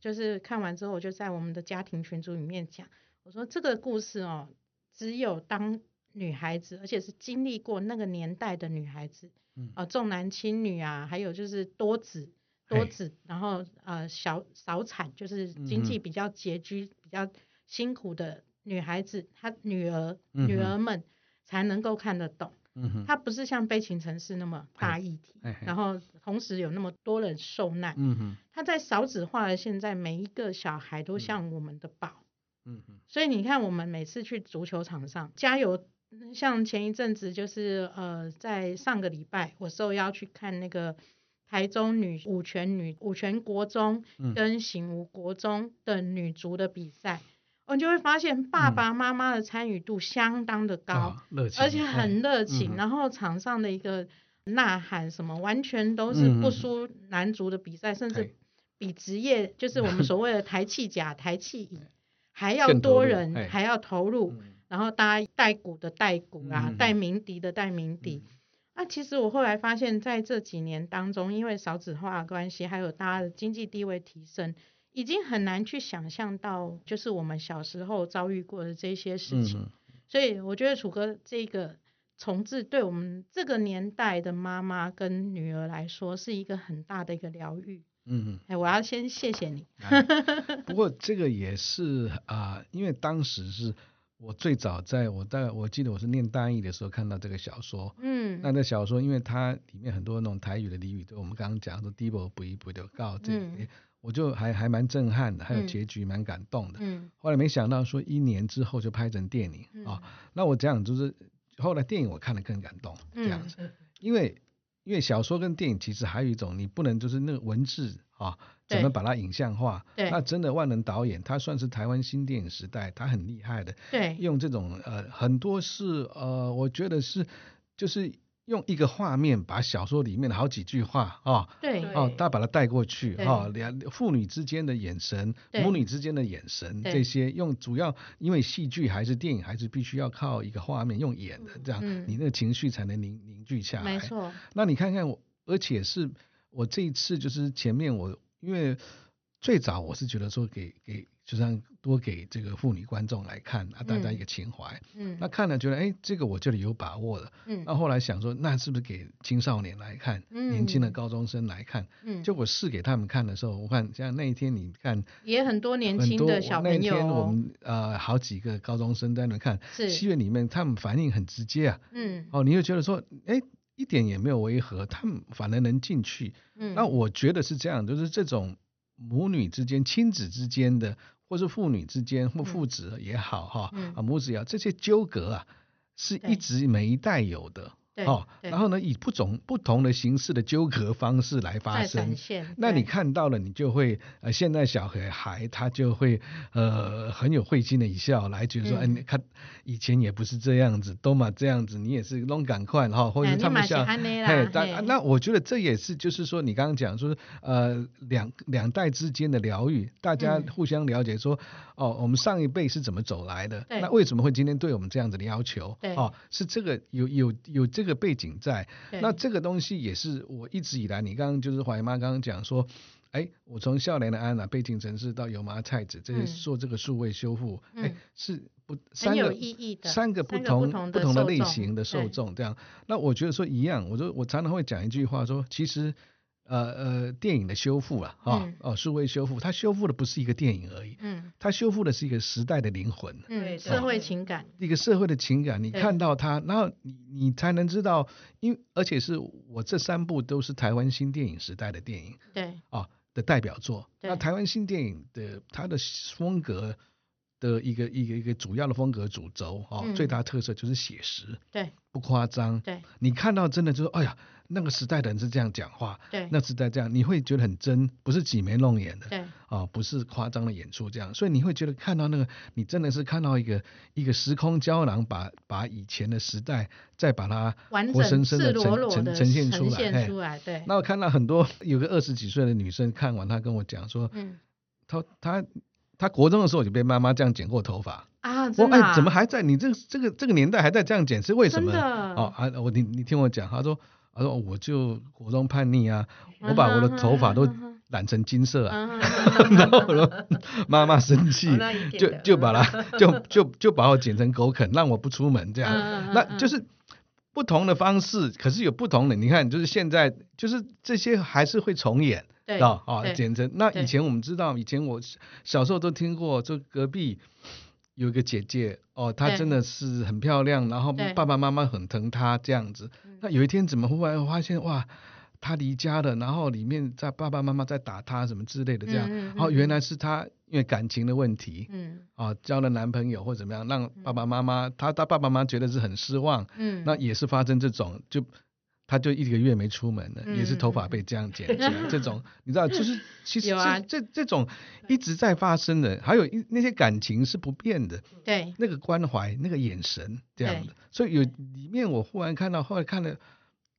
就是看完之后，我就在我们的家庭群组里面讲，我说这个故事哦，只有当女孩子，而且是经历过那个年代的女孩子，啊重男轻女啊，还有就是多子多子，然后呃小少产，就是经济比较拮据、比较辛苦的女孩子，她女儿女儿们才能够看得懂。它不是像悲情城市那么大议题，然后同时有那么多人受难。嗯哼，它在少子化的现在，每一个小孩都像我们的宝。嗯哼，所以你看，我们每次去足球场上加油，像前一阵子就是呃，在上个礼拜，我受邀去看那个台中女五全女五全国中跟醒吾国中的女足的比赛。我就会发现爸爸妈妈的参与度相当的高，而且很热情，然后场上的一个呐喊什么，完全都是不输男足的比赛，甚至比职业就是我们 所谓的台气甲、台气乙还要多人，还要投入，然后大家带鼓的带鼓啊，带鸣笛的带鸣笛。那其实我后来发现，在这几年当中，因为少子化关系，还有大家的经济地位提升。已经很难去想象到，就是我们小时候遭遇过的这些事情，所以我觉得楚哥这个重置对我们这个年代的妈妈跟女儿来说是一个很大的一个疗愈。嗯，哎，我要先谢谢你。不过这个也是啊，因为当时是我最早在我大概我记得我是念大一的时候看到这个小说。嗯，那这小说因为它里面很多那种台语的俚语，就我们刚刚讲说 “double 不一不的告”这，我就还还蛮震撼的，还有结局蛮感动的。嗯，后来没想到说一年之后就拍成电影啊，那我讲就是后来电影我看了更感动这样子，因为。因为小说跟电影其实还有一种，你不能就是那个文字啊，怎么把它影像化？那真的万能导演，他算是台湾新电影时代，他很厉害的。对，用这种呃很多是呃，我觉得是就是。用一个画面把小说里面的好几句话啊，对，哦，他把它带过去哈，两父女之间的眼神，母女之间的眼神，这些用主要因为戏剧还是电影还是必须要靠一个画面用演的，这样你那个情绪才能凝凝聚下来。没错。那你看看我，而且是我这一次就是前面我因为最早我是觉得说给给。就像多给这个妇女观众来看啊，大家一个情怀。嗯，那看了觉得哎，这个我这里有把握了。嗯，那后来想说，那是不是给青少年来看，嗯年轻的高中生来看？嗯，就我试给他们看的时候，我看像那一天你看，也很多年轻的小朋友。那天我们呃好几个高中生在那看，戏院里面他们反应很直接啊。嗯，哦，你就觉得说，哎，一点也没有违和，他们反而能进去。嗯，那我觉得是这样，就是这种母女之间、亲子之间的。或是父女之间或父子也好哈，啊母子也好，这些纠葛啊，是一直每一代有的。哦，然后呢，以不同不同的形式的纠葛方式来发生，那你看到了，你就会呃，现在小孩孩他就会呃很有会心的一笑，来觉得说，哎，你看以前也不是这样子，都嘛这样子，你也是弄赶快哈，或者他们像，嘿，但那我觉得这也是就是说，你刚刚讲说，呃，两两代之间的疗愈，大家互相了解，说，哦，我们上一辈是怎么走来的，那为什么会今天对我们这样子的要求？哦，是这个有有有这个。个背景在，那这个东西也是我一直以来，你刚刚就是怀妈刚刚讲说，哎，我从笑脸的安娜背景城市到油麻菜籽这些做这个数位修复，哎，是不三个三个不同不同的类型的受众这样，那我觉得说一样，我就我常常会讲一句话说，其实。呃呃，电影的修复啊，哈哦，数位修复，它修复的不是一个电影而已，嗯，它修复的是一个时代的灵魂，嗯，社会情感，一个社会的情感，你看到它，然后你你才能知道，因而且是我这三部都是台湾新电影时代的电影，对，啊的代表作，那台湾新电影的它的风格的一个一个一个主要的风格主轴，哦，最大特色就是写实，对，不夸张，对，你看到真的就是，哎呀。那个时代的人是这样讲话，对，那时代这样，你会觉得很真，不是挤眉弄眼的，对，啊，不是夸张的演出这样，所以你会觉得看到那个，你真的是看到一个一个时空胶囊，把把以前的时代再把它活生生的呈呈呈现出来，对。那我看到很多有个二十几岁的女生看完，她跟我讲说，嗯，她她她国中的时候就被妈妈这样剪过头发啊，我哎，怎么还在？你这这个这个年代还在这样剪，是为什么？哦啊，我你你听我讲，她说。他说：“我就国中叛逆啊，我把我的头发都染成金色啊，然后妈妈生气，就就把它就就就把我剪成狗啃，让我不出门这样。那就是不同的方式，可是有不同的。你看，就是现在就是这些还是会重演，啊啊，剪成那以前我们知道，以前我小时候都听过，就隔壁。”有一个姐姐哦，她真的是很漂亮，然后爸爸妈妈很疼她这样子。那有一天怎么忽然发现哇，她离家了，然后里面在爸爸妈妈在打她什么之类的这样。然后原来是她因为感情的问题，嗯，啊交了男朋友或怎么样，让爸爸妈妈她她爸爸妈妈觉得是很失望。嗯，那也是发生这种就。他就一个月没出门了，也是头发被这样剪起来，这种你知道，就是其实这这这种一直在发生的，还有一那些感情是不变的，对，那个关怀，那个眼神这样的，所以有里面我忽然看到，后来看了，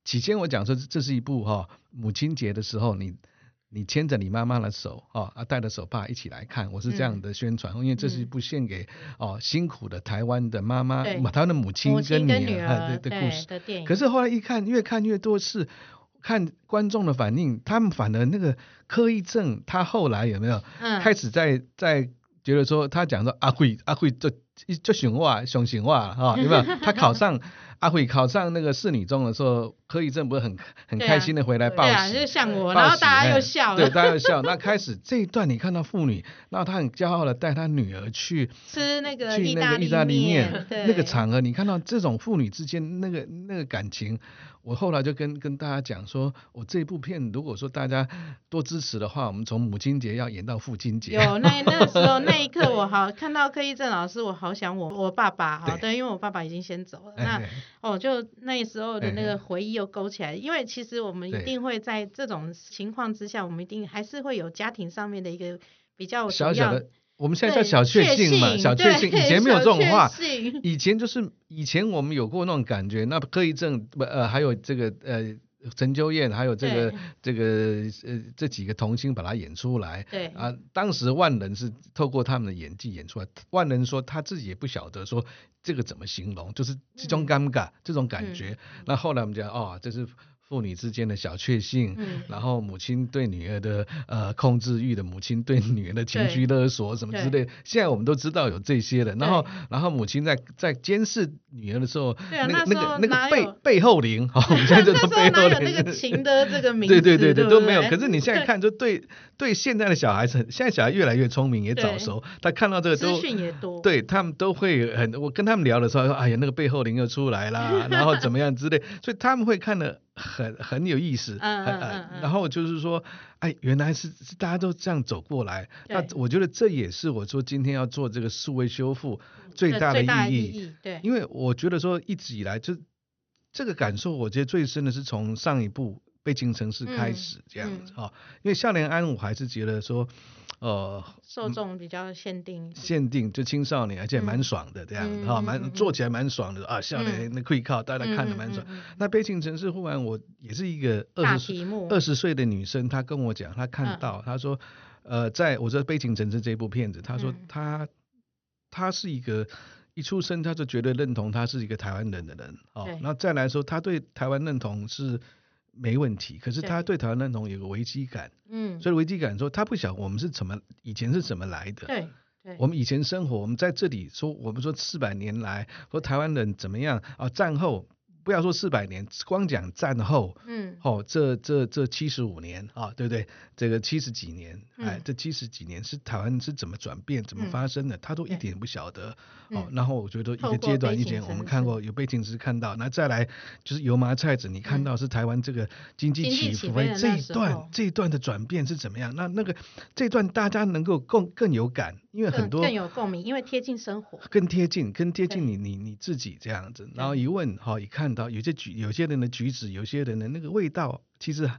起先我讲说这是一部哈母亲节的时候你。你牵着你妈妈的手，哦，啊，带着手帕一起来看，我是这样的宣传，因为这是一部献给哦辛苦的台湾的妈妈，台湾的母亲跟女儿的故事。可是后来一看，越看越多是看观众的反应，他们反而那个柯一正，他后来有没有开始在在觉得说，他讲说阿贵阿贵就就熊话熊熊话哈，有没有？他考上阿慧考上那个市女中的时候，柯以正不是很很开心的回来报喜，就像我，然后大家又笑了，对，大家又笑。那开始这一段，你看到妇女，然后她很骄傲的带她女儿去吃那个去那个意大利面，那个场合，你看到这种妇女之间那个那个感情。我后来就跟跟大家讲说，我这部片如果说大家多支持的话，我们从母亲节要演到父亲节。有那那时候那一刻，我好看到柯一正老师，我好想我我爸爸哈，对，因为我爸爸已经先走了。那哦，就那时候的那个回忆又勾起来，因为其实我们一定会在这种情况之下，我们一定还是会有家庭上面的一个比较小小的。我们现在叫小确幸嘛，小确幸。以前没有这种话，以前就是以前我们有过那种感觉。那柯一正不呃，还有这个呃陈秋燕，还有这个这个呃这几个童星把它演出来。对啊，当时万人是透过他们的演技演出来。万人说他自己也不晓得说这个怎么形容，就是这种尴尬这种感觉。那后来我们讲哦，这是。父女之间的小确幸，然后母亲对女儿的呃控制欲的母亲对女儿的情绪勒索什么之类，现在我们都知道有这些的。然后，然后母亲在在监视女儿的时候，那个那个那个背背后灵，好，我们现在就 背后灵。那个情的这个名字，对对对对都没有。可是你现在看，就对对现在的小孩子，现在小孩越来越聪明，也早熟，他看到这个都资讯也多，对他们都会很。我跟他们聊的时候说，哎呀，那个背后灵又出来啦，然后怎么样之类，所以他们会看的。很很有意思，嗯嗯嗯然后就是说，哎，原来是是大家都这样走过来，那我觉得这也是我说今天要做这个数位修复最大的意义，对，因为我觉得说一直以来就这个感受，我觉得最深的是从上一部《悲情城市》开始这样子啊，因为少年安，我还是觉得说。呃，受众比较限定，限定就青少年，而且蛮爽的这样子哈，蛮做起来蛮爽的啊，笑脸那可以靠大家看的蛮爽。那《悲情城市》忽然我也是一个二十二十岁的女生，她跟我讲，她看到，她说，呃，在我说《悲情城市》这部片子，她说她她是一个一出生她就觉得认同她是一个台湾人的人，哦，那再来说她对台湾认同是。没问题，可是他对台湾认同有个危机感，嗯，所以危机感说他不晓我们是怎么以前是怎么来的，对，我们以前生活，我们在这里说，我们说四百年来说台湾人怎么样啊？战后。不要说四百年，光讲战后，嗯，哦，这这这七十五年啊，对不对？这个七十几年，哎，这七十几年是台湾是怎么转变、怎么发生的，他都一点不晓得。哦，然后我觉得一个阶段一点，我们看过有背景是看到，那再来就是油麻菜籽，你看到是台湾这个经济起伏这一段这一段的转变是怎么样？那那个这段大家能够更更有感。因为很多更有共鸣，因为贴近生活，更贴近，更贴近你你你自己这样子。然后一问，哈，一看到有些举有些人的举止，有些人的那个味道，其实，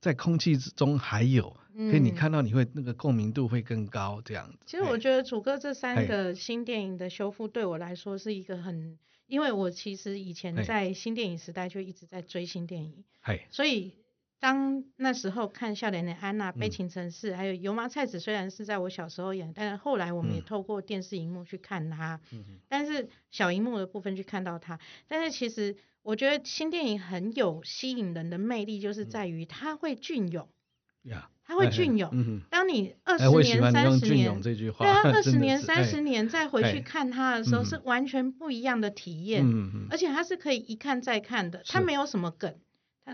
在空气之中还有，所以你看到你会那个共鸣度会更高这样子。其实我觉得楚哥这三个新电影的修复对我来说是一个很，因为我其实以前在新电影时代就一直在追新电影，所以。当那时候看《笑脸的安娜》《悲情城市》，还有《油麻菜籽》，虽然是在我小时候演，但是后来我们也透过电视荧幕去看它。但是小荧幕的部分去看到它，但是其实我觉得新电影很有吸引人的魅力，就是在于它会隽永。呀，它会隽永。当你二十年、三十年，对啊，二十年、三十年再回去看它的时候，是完全不一样的体验。而且它是可以一看再看的，它没有什么梗。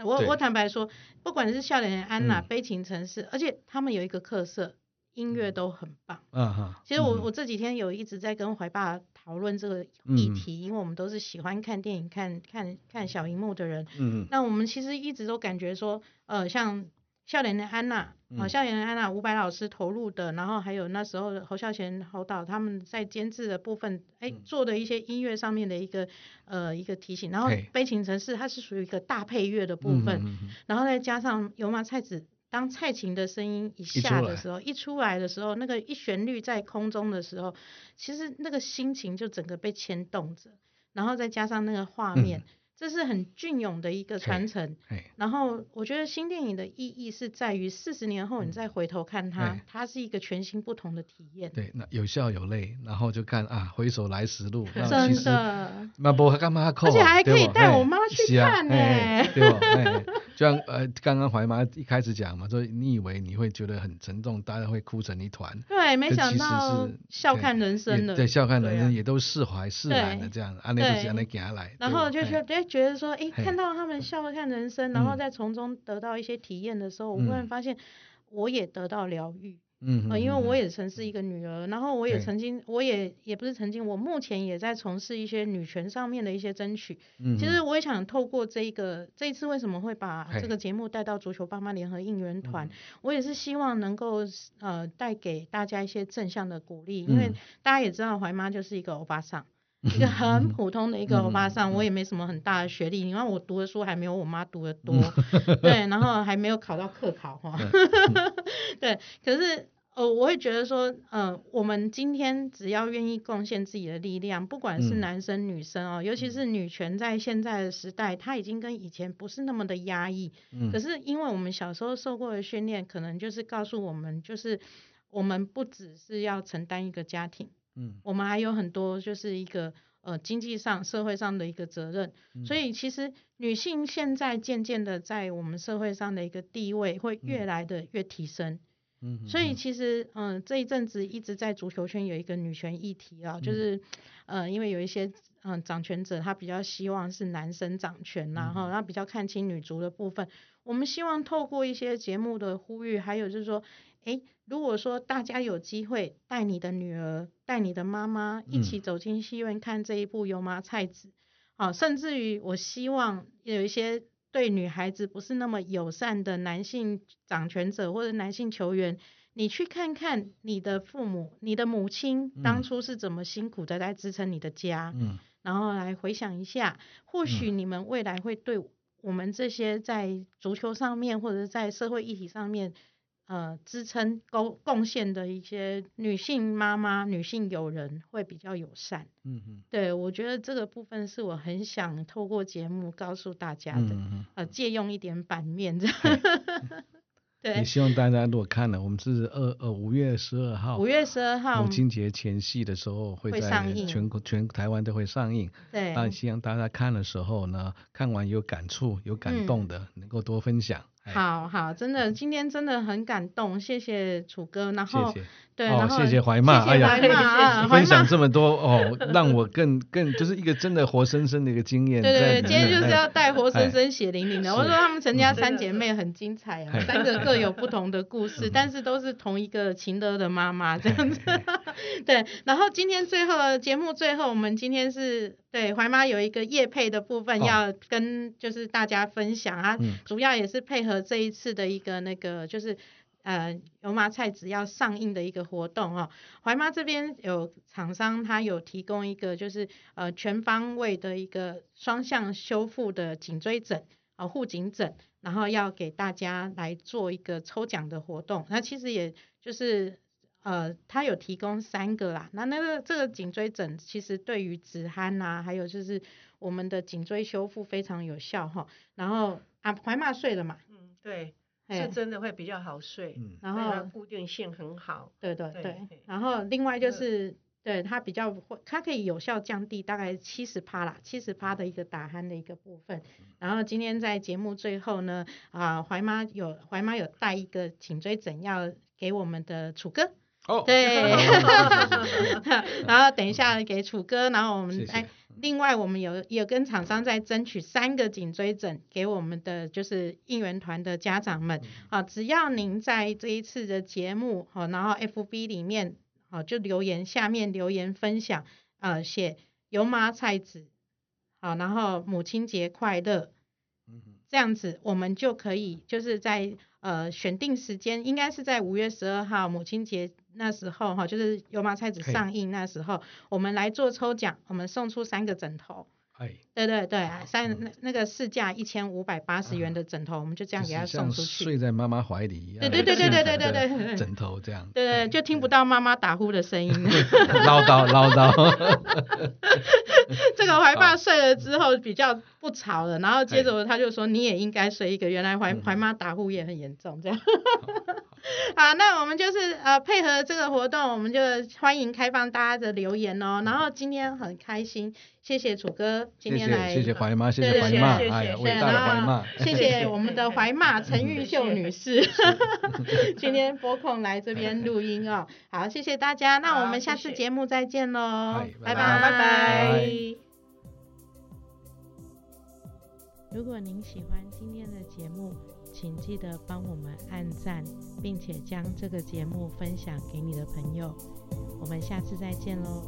我我坦白说，不管是《笑脸的安娜》《悲情城市》，而且他们有一个特色，音乐都很棒。嗯哼。其实我我这几天有一直在跟怀爸讨论这个议题，因为我们都是喜欢看电影、看看看小荧幕的人。嗯那我们其实一直都感觉说，呃，像。笑脸的安娜，啊，笑脸的安娜，伍佰老师投入的，然后还有那时候侯孝贤、侯导他们在监制的部分，哎，做的一些音乐上面的一个呃一个提醒，然后悲情城市它是属于一个大配乐的部分，然后再加上油麻菜籽，当蔡琴的声音一下的时候，一出来的时候，那个一旋律在空中的时候，其实那个心情就整个被牵动着，然后再加上那个画面。这是很隽永的一个传承，然后我觉得新电影的意义是在于四十年后你再回头看它，它是一个全新不同的体验。对，那有笑有泪，然后就看啊，回首来时路。真的，那不干嘛？而且还可以带我妈去看呢。对就像呃，刚刚怀妈一开始讲嘛，说你以为你会觉得很沉重，大家会哭成一团。对，没想到笑看人生的，对，笑看人生也都释怀释然的这样，安内就是安内给他来。然后就觉得觉得说，哎，看到他们笑看人生，然后再从中得到一些体验的时候，我忽然发现我也得到疗愈。嗯，因为我也曾是一个女儿，然后我也曾经，我也也不是曾经，我目前也在从事一些女权上面的一些争取。嗯，其实我也想透过这一个这一次为什么会把这个节目带到足球爸妈联合应援团，我也是希望能够呃带给大家一些正向的鼓励，因为大家也知道怀妈就是一个欧巴桑。一个很普通的一个欧巴桑，我也没什么很大的学历，你看我读的书还没有我妈读的多，对，然后还没有考到课考哈，对，可是呃，我会觉得说，呃，我们今天只要愿意贡献自己的力量，不管是男生女生哦，尤其是女权在现在的时代，它已经跟以前不是那么的压抑，可是因为我们小时候受过的训练，可能就是告诉我们，就是我们不只是要承担一个家庭。嗯，我们还有很多就是一个呃经济上、社会上的一个责任，所以其实女性现在渐渐的在我们社会上的一个地位会越来的越提升。嗯，所以其实嗯这一阵子一直在足球圈有一个女权议题啊，就是呃因为有一些嗯掌权者他比较希望是男生掌权然后他比较看清女足的部分，我们希望透过一些节目的呼吁，还有就是说。诶，如果说大家有机会带你的女儿、带你的妈妈一起走进戏院看这一部《油麻菜籽》，啊，甚至于我希望有一些对女孩子不是那么友善的男性掌权者或者男性球员，你去看看你的父母、你的母亲当初是怎么辛苦的在支撑你的家，嗯，然后来回想一下，或许你们未来会对我们这些在足球上面或者在社会议题上面。呃，支撑贡贡献的一些女性妈妈、女性友人会比较友善。嗯嗯，对我觉得这个部分是我很想透过节目告诉大家的。嗯呃，借用一点版面这样。对。也希望大家如果看了，我们是二呃五月十二号，五月十二号母亲节前夕的时候会在全国全台湾都会上映。对。那希望大家看的时候呢，看完有感触、有感动的，能够多分享。好好，真的，今天真的很感动，谢谢楚哥，然后对，然后谢谢怀骂，哎呀，分享这么多哦，让我更更就是一个真的活生生的一个经验。对对对，今天就是要带活生生血淋淋的。我说他们陈家三姐妹很精彩啊，三个各有不同的故事，但是都是同一个秦德的妈妈这样子。对，然后今天最后节目最后，我们今天是对怀妈有一个叶配的部分要跟就是大家分享啊，主要也是配合这一次的一个那个就是呃油麻菜籽要上映的一个活动哦。怀妈这边有厂商，他有提供一个就是呃全方位的一个双向修复的颈椎枕啊护颈枕，然后要给大家来做一个抽奖的活动。那其实也就是。呃，它有提供三个啦，那那个这个颈椎枕其实对于止鼾呐，还有就是我们的颈椎修复非常有效哈。然后啊，怀妈睡了嘛？嗯，对，是真的会比较好睡，然后固定性很好。对对对。然后另外就是，对它比较会，它可以有效降低大概七十趴啦，七十趴的一个打鼾的一个部分。然后今天在节目最后呢，啊，怀妈有怀妈有带一个颈椎枕要给我们的楚哥。对，然后等一下给楚哥，然后我们哎，另外我们有有跟厂商在争取三个颈椎枕给我们的就是应援团的家长们。啊，只要您在这一次的节目好，然后 FB 里面好就留言下面留言分享啊，写油麻菜籽好，然后母亲节快乐，这样子我们就可以就是在呃选定时间，应该是在五月十二号母亲节。那时候哈，就是《油麻菜籽》上映那时候，我们来做抽奖，我们送出三个枕头。哎，对对对，三那那个市价一千五百八十元的枕头，我们就这样给他送出去。睡在妈妈怀里一样。对对对对对对对对。枕头这样。对对，就听不到妈妈打呼的声音。唠 叨 唠叨。这个怀爸睡了之后比较不吵了，然后接着他就说你也应该睡一个，原来怀怀妈打呼也很严重这样。好，那我们就是呃配合这个活动，我们就欢迎开放大家的留言哦。然后今天很开心，谢谢楚哥今天来，谢谢怀妈，谢谢怀妈，哎，伟大的怀妈，谢谢我们的怀妈陈玉秀女士，今天拨空来这边录音哦。好，谢谢大家，那我们下次节目再见喽，拜拜拜拜。如果您喜欢今天的节目，请记得帮我们按赞，并且将这个节目分享给你的朋友。我们下次再见喽。